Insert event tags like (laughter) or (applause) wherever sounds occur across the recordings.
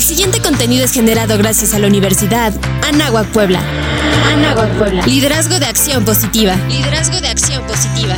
El siguiente contenido es generado gracias a la Universidad Anáhuac Puebla. Anáhuac Puebla. Liderazgo de acción positiva. Liderazgo de acción positiva.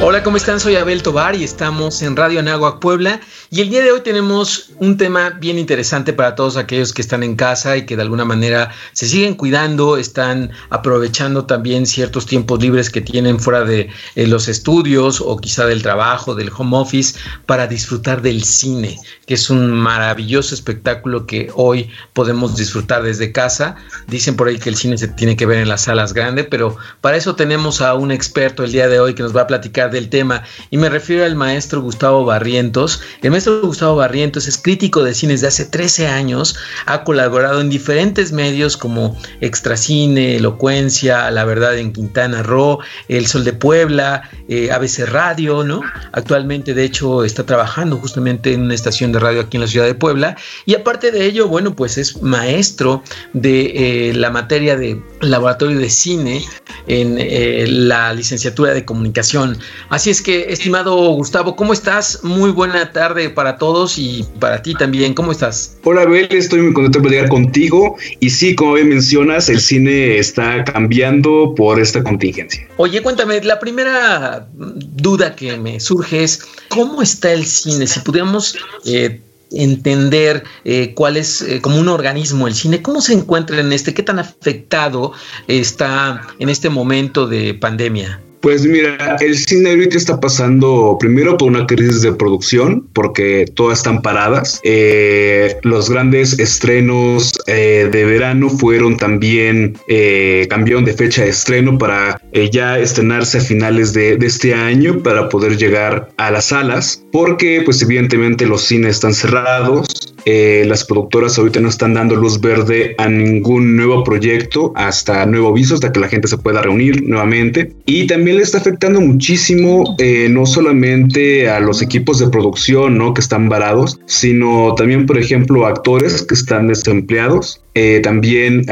Hola, ¿cómo están? Soy Abel Tobar y estamos en Radio Anáhuac Puebla. Y el día de hoy tenemos un tema bien interesante para todos aquellos que están en casa y que de alguna manera se siguen cuidando, están aprovechando también ciertos tiempos libres que tienen fuera de eh, los estudios o quizá del trabajo, del home office, para disfrutar del cine, que es un maravilloso espectáculo que hoy podemos disfrutar desde casa. Dicen por ahí que el cine se tiene que ver en las salas grandes, pero para eso tenemos a un experto el día de hoy que nos va a platicar del tema. Y me refiero al maestro Gustavo Barrientos. Gustavo Barrientos es crítico de cine desde hace 13 años. Ha colaborado en diferentes medios como Extracine, Elocuencia, La Verdad en Quintana Roo, El Sol de Puebla, eh, ABC Radio, ¿no? Actualmente, de hecho, está trabajando justamente en una estación de radio aquí en la ciudad de Puebla. Y aparte de ello, bueno, pues es maestro de eh, la materia de laboratorio de cine en eh, la licenciatura de comunicación. Así es que, estimado Gustavo, ¿cómo estás? Muy buena tarde para todos y para ti también. ¿Cómo estás? Hola, Abel, estoy muy contento de platicar contigo. Y sí, como bien mencionas, el cine está cambiando por esta contingencia. Oye, cuéntame, la primera duda que me surge es, ¿cómo está el cine? Si pudiéramos... Eh, entender eh, cuál es eh, como un organismo el cine, cómo se encuentra en este, qué tan afectado está en este momento de pandemia. Pues mira, el cine ahorita está pasando primero por una crisis de producción, porque todas están paradas. Eh, los grandes estrenos eh, de verano fueron también, eh, cambiaron de fecha de estreno para ya estrenarse a finales de, de, este año para poder llegar a las salas, porque pues evidentemente los cines están cerrados, eh, las productoras ahorita no están dando luz verde a ningún nuevo proyecto hasta nuevo aviso, hasta que la gente se pueda reunir nuevamente. Y también está afectando muchísimo, eh, no solamente a los equipos de producción ¿no? que están varados, sino también, por ejemplo, actores que están desempleados. Eh, también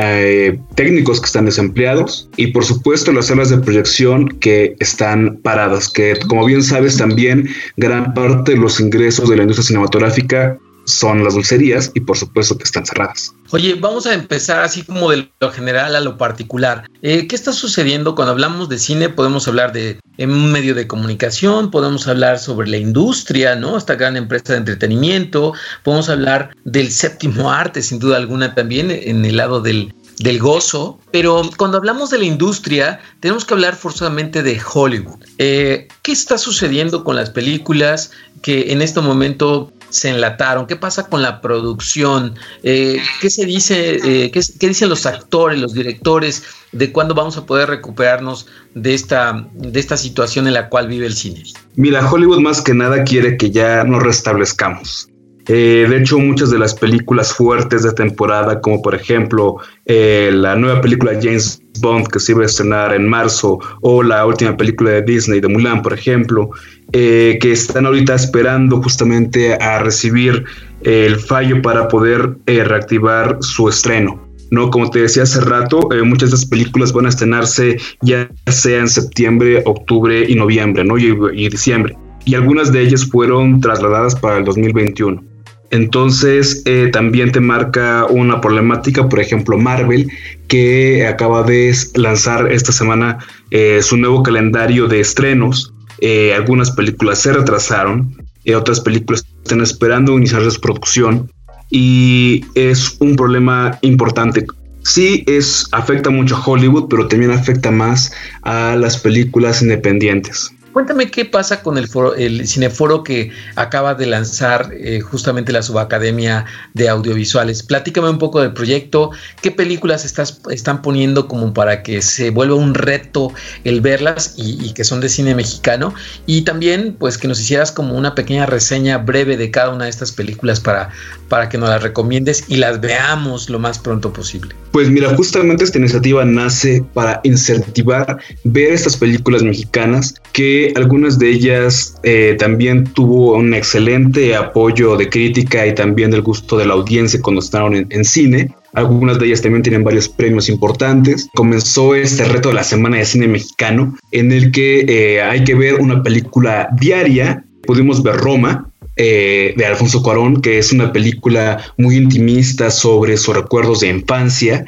técnicos que están desempleados y por supuesto las salas de proyección que están paradas, que como bien sabes también gran parte de los ingresos de la industria cinematográfica son las dulcerías y por supuesto que están cerradas. Oye, vamos a empezar así como de lo general a lo particular. Eh, ¿Qué está sucediendo cuando hablamos de cine? Podemos hablar de un medio de comunicación, podemos hablar sobre la industria, ¿no? Esta gran empresa de entretenimiento, podemos hablar del séptimo arte, sin duda alguna también, en el lado del, del gozo, pero cuando hablamos de la industria, tenemos que hablar forzosamente de Hollywood. Eh, ¿Qué está sucediendo con las películas que en este momento se enlataron? ¿Qué pasa con la producción? Eh, ¿Qué se dice? Eh, qué, qué, dicen los actores, los directores de cuándo vamos a poder recuperarnos de esta, de esta situación en la cual vive el cine? Mira, Hollywood más que nada quiere que ya nos restablezcamos. Eh, de hecho, muchas de las películas fuertes de temporada, como por ejemplo eh, la nueva película James Bond que se iba a estrenar en marzo, o la última película de Disney de Mulan, por ejemplo, eh, que están ahorita esperando justamente a recibir el fallo para poder reactivar su estreno. ¿no? Como te decía hace rato, muchas de estas películas van a estrenarse ya sea en septiembre, octubre y noviembre, ¿no? Y, y diciembre. Y algunas de ellas fueron trasladadas para el 2021. Entonces eh, también te marca una problemática, por ejemplo, Marvel, que acaba de lanzar esta semana eh, su nuevo calendario de estrenos. Eh, algunas películas se retrasaron, otras películas están esperando iniciar su producción y es un problema importante. Sí, es, afecta mucho a Hollywood, pero también afecta más a las películas independientes. Cuéntame qué pasa con el, foro, el cineforo que acaba de lanzar eh, justamente la Subacademia de Audiovisuales. Platícame un poco del proyecto, qué películas estás, están poniendo como para que se vuelva un reto el verlas y, y, que son de cine mexicano. Y también, pues, que nos hicieras como una pequeña reseña breve de cada una de estas películas para, para que nos las recomiendes y las veamos lo más pronto posible. Pues mira, justamente esta iniciativa nace para incentivar ver estas películas mexicanas que algunas de ellas eh, también tuvo un excelente apoyo de crítica y también del gusto de la audiencia cuando estaban en, cine. Algunas de ellas también tienen varios premios importantes. Comenzó este reto de la Semana de Cine Mexicano, en el que eh, hay que ver una película diaria. Pudimos ver Roma, eh, de Alfonso Cuarón, que es una película muy intimista sobre sus recuerdos de infancia,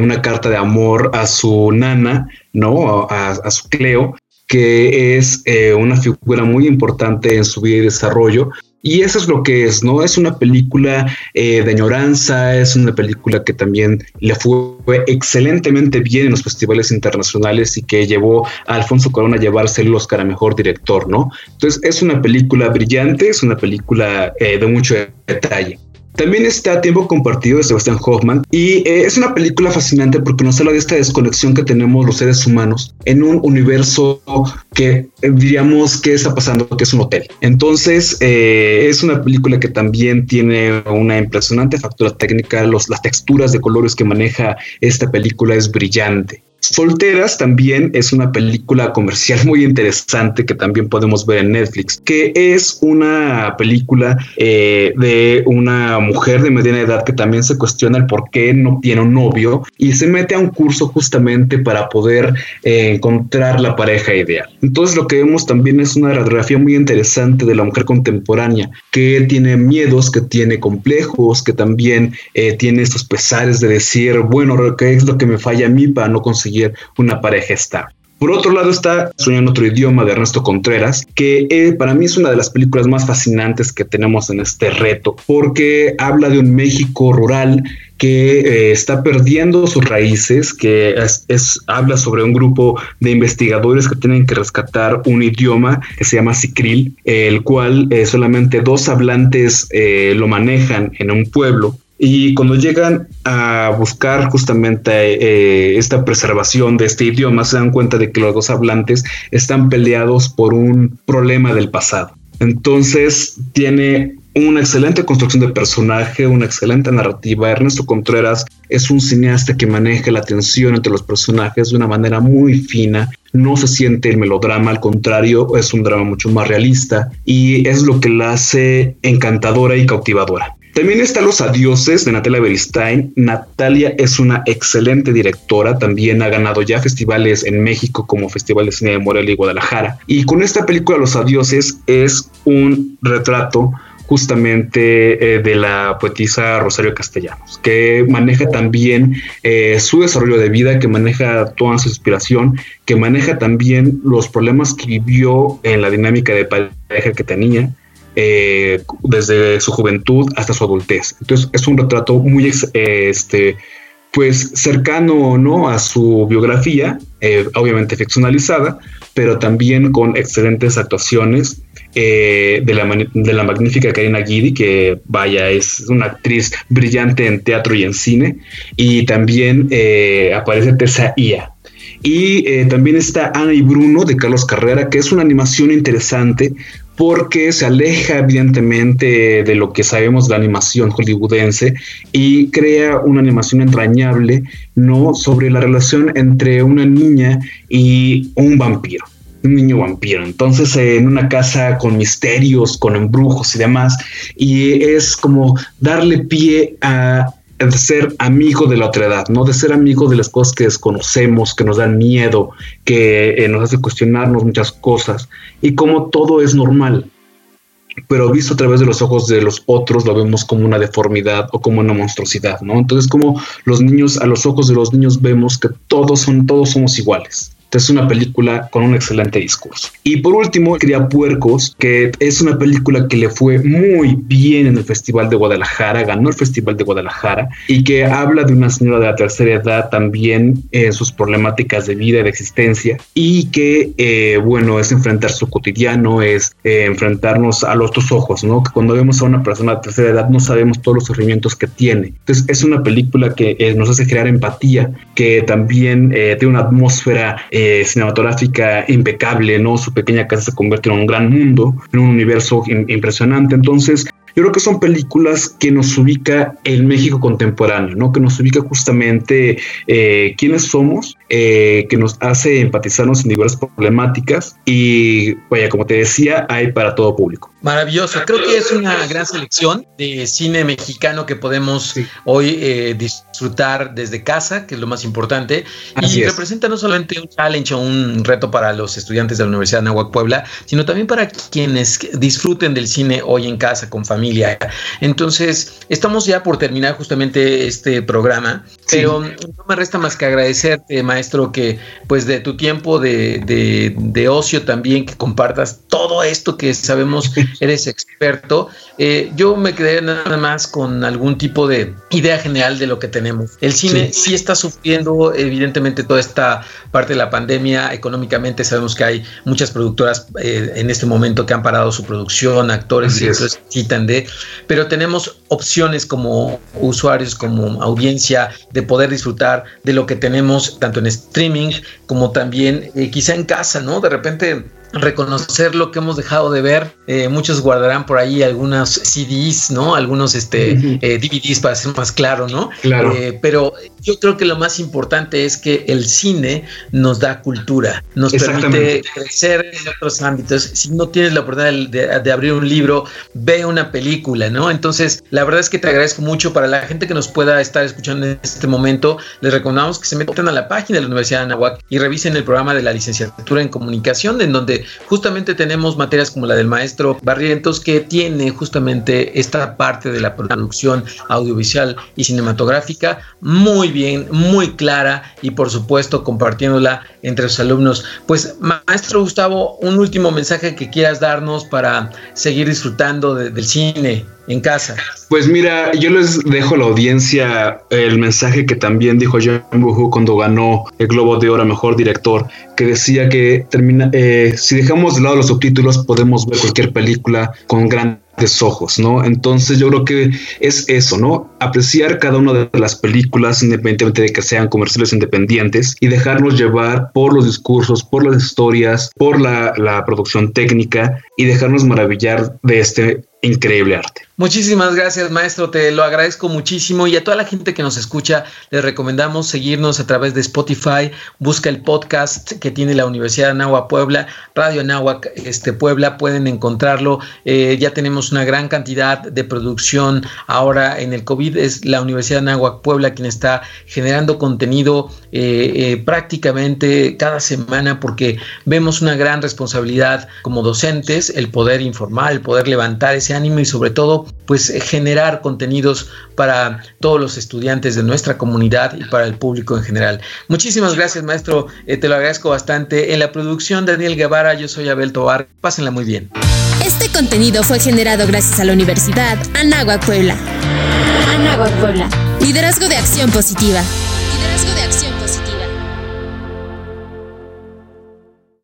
una carta de amor a su nana, ¿no? A su Cleo, que es eh, una figura muy importante en su vida y desarrollo. Y eso es lo que es, ¿no? Es una película eh, de añoranza, es una película que también le fue excelentemente bien en los festivales internacionales y que llevó a Alfonso Cuarón a llevarse el Oscar a Mejor Director, ¿no? Entonces es una película brillante, es una película eh, de mucho detalle. También está Tiempo Compartido de Sebastián Hoffman y eh, es una película fascinante porque nos habla de esta desconexión que tenemos los seres humanos en un universo que eh, diríamos que está pasando, que es un hotel. Entonces eh, es una película que también tiene una impresionante factura técnica, los, las texturas de colores que maneja esta película es brillante. Solteras también es una película comercial muy interesante que también podemos ver en Netflix, que es una película eh, de una mujer de mediana edad que también se cuestiona el por qué no tiene un novio y se mete a un curso justamente para poder eh, encontrar la pareja ideal. Entonces lo que vemos también es una radiografía muy interesante de la mujer contemporánea que tiene miedos, que tiene complejos, que también eh, tiene estos pesares de decir, bueno, ¿qué es lo que me falla a mí para no conseguir una pareja estable. Por otro lado está Soñando otro idioma de Ernesto Contreras, que eh, para mí es una de las películas más fascinantes que tenemos en este reto, porque habla de un México rural que eh, está perdiendo sus raíces, que es, habla sobre un grupo de investigadores que tienen que rescatar un idioma que se llama Sicril, el cual eh, solamente dos hablantes lo manejan en un pueblo y cuando llegan a buscar justamente eh, esta preservación de este idioma, se dan cuenta de que los dos hablantes están peleados por un problema del pasado. Entonces tiene una excelente construcción de personaje, una excelente narrativa. Ernesto Contreras es un cineasta que maneja la tensión entre los personajes de una manera muy fina. No se siente el melodrama, al contrario, es un drama mucho más realista y es lo que la hace encantadora y cautivadora. También está Los Adioses de Natalia Beristain. Natalia es una excelente directora, también ha ganado ya festivales en México como Festival de Cine de Morelia y Guadalajara. Y con esta película Los Adioses es un retrato justamente eh, de la poetisa Rosario Castellanos, que maneja también eh, su desarrollo de vida, que maneja toda su inspiración, que maneja también los problemas que vivió en la dinámica de pareja que tenía, eh, desde su juventud hasta su adultez. Entonces es un retrato muy este, pues cercano ¿no? a su biografía, eh, obviamente ficcionalizada, pero también con excelentes actuaciones eh, de, la, de la magnífica Karina Guidi, que vaya, es una actriz brillante en teatro y en cine, y también aparece Tessa Ia, y también está Ana y Bruno de Carlos Carrera, que es una animación interesante porque se aleja evidentemente de lo que sabemos de la animación hollywoodense y crea una animación entrañable, ¿no? Sobre la relación entre una niña y un vampiro un niño vampiro. Entonces, en una casa con misterios, con embrujos y demás, y es como darle pie a de ser amigo de la otra edad, ¿no? De ser amigo de las cosas que desconocemos, que nos dan miedo, que eh, nos hace cuestionarnos muchas cosas y como todo es normal. Pero visto a través de los ojos de los otros lo vemos como una deformidad o como una monstruosidad, ¿no? Entonces como los niños, a los ojos de los niños vemos que todos son, todos somos iguales es una película con un excelente discurso. Y por último, Cría Puercos, que es una película que le fue muy bien en el Festival de Guadalajara, ganó el Festival de Guadalajara, y que habla de una señora de la tercera edad también en sus problemáticas de vida y de existencia, y que, eh, bueno, es enfrentar su cotidiano, es eh, enfrentarnos a los dos ojos, ¿no? Que cuando vemos a una persona de tercera edad no sabemos todos los sufrimientos que tiene. Entonces, es una película que eh, nos hace crear empatía, que también tiene una atmósfera eh, cinematográfica impecable, ¿no? Su pequeña casa se convierte en un gran mundo, en un universo impresionante. Entonces, yo creo que son películas que nos ubica el México contemporáneo, ¿no? Que nos ubica justamente eh, quiénes somos eh, que nos hace empatizarnos en diversas problemáticas y, vaya, como te decía, hay para todo público. Maravilloso, creo que es una gran selección de cine mexicano que podemos hoy eh, disfrutar desde casa, que es lo más importante, y representa no solamente un challenge o un reto para los estudiantes de la Universidad de Nahuac Puebla, sino también para quienes disfruten del cine hoy en casa con familia. Entonces, estamos ya por terminar justamente este programa, pero no me resta más que agradecerte, maestro, que pues de tu tiempo de, de, de ocio también, que compartas todo esto que sabemos (laughs) eres experto. Eh, yo me quedé nada más con algún tipo de idea general de lo que tenemos. El cine sí, está sufriendo evidentemente toda esta parte de la pandemia. Económicamente sabemos que hay muchas productoras eh, en este momento que han parado su producción, actores y necesitan de, pero tenemos opciones como usuarios, como audiencia, de poder disfrutar de lo que tenemos tanto en streaming como también eh, quizá en casa, ¿no? De repente reconocer lo que hemos dejado de ver. Eh, muchos guardarán por ahí algunos CDs, ¿no? Algunos este, eh, DVDs para ser más claro, ¿no? Claro. Eh, pero yo creo que lo más importante es que el cine nos da cultura, nos permite crecer en otros ámbitos. Si no tienes la oportunidad de, abrir un libro, ve una película, ¿no? Entonces, la verdad es que te agradezco mucho para la gente que nos pueda estar escuchando en este momento. Les recomendamos que se metan a la página de la Universidad de Anahuac y revisen el programa de la licenciatura en comunicación, en donde justamente tenemos materias como la del maestro Barrientos, que tiene justamente esta parte de la producción audiovisual y cinematográfica muy bien, muy clara y por supuesto compartiéndola entre los alumnos. Pues maestro Gustavo, un último mensaje que quieras darnos para seguir disfrutando del cine en casa. Pues mira, yo les dejo a la audiencia el mensaje que también dijo Jean Buhu cuando ganó el Globo de Oro Mejor Director, que decía que termina, eh, si dejamos de lado los subtítulos podemos ver cualquier película con gran ojos, ¿no? Entonces yo creo que es eso, ¿no? Apreciar cada una de las películas independientemente de que sean comerciales independientes y dejarnos llevar por los discursos, por las historias, por la, la producción técnica y dejarnos maravillar de este increíble arte. Muchísimas gracias, maestro. Te lo agradezco muchísimo. Y a toda la gente que nos escucha, les recomendamos seguirnos a través de Spotify. Busca el podcast que tiene la Universidad de Anáhuac Puebla, Radio Anáhuac este, Puebla. Pueden encontrarlo. Eh, ya tenemos una gran cantidad de producción. Ahora en el COVID es la Universidad de Anáhuac Puebla quien está generando contenido eh, eh, prácticamente cada semana porque vemos una gran responsabilidad como docentes, el poder informar, el poder levantar ese ánimo y sobre todo pues generar contenidos para todos los estudiantes de nuestra comunidad y para el público en general. Muchísimas gracias maestro, eh, te lo agradezco bastante. En la producción Daniel Guevara, yo soy Abel Tobar, pásenla muy bien. Este contenido fue generado gracias a la Universidad Anáhuac Puebla. Anáhuac Puebla. Liderazgo de acción positiva.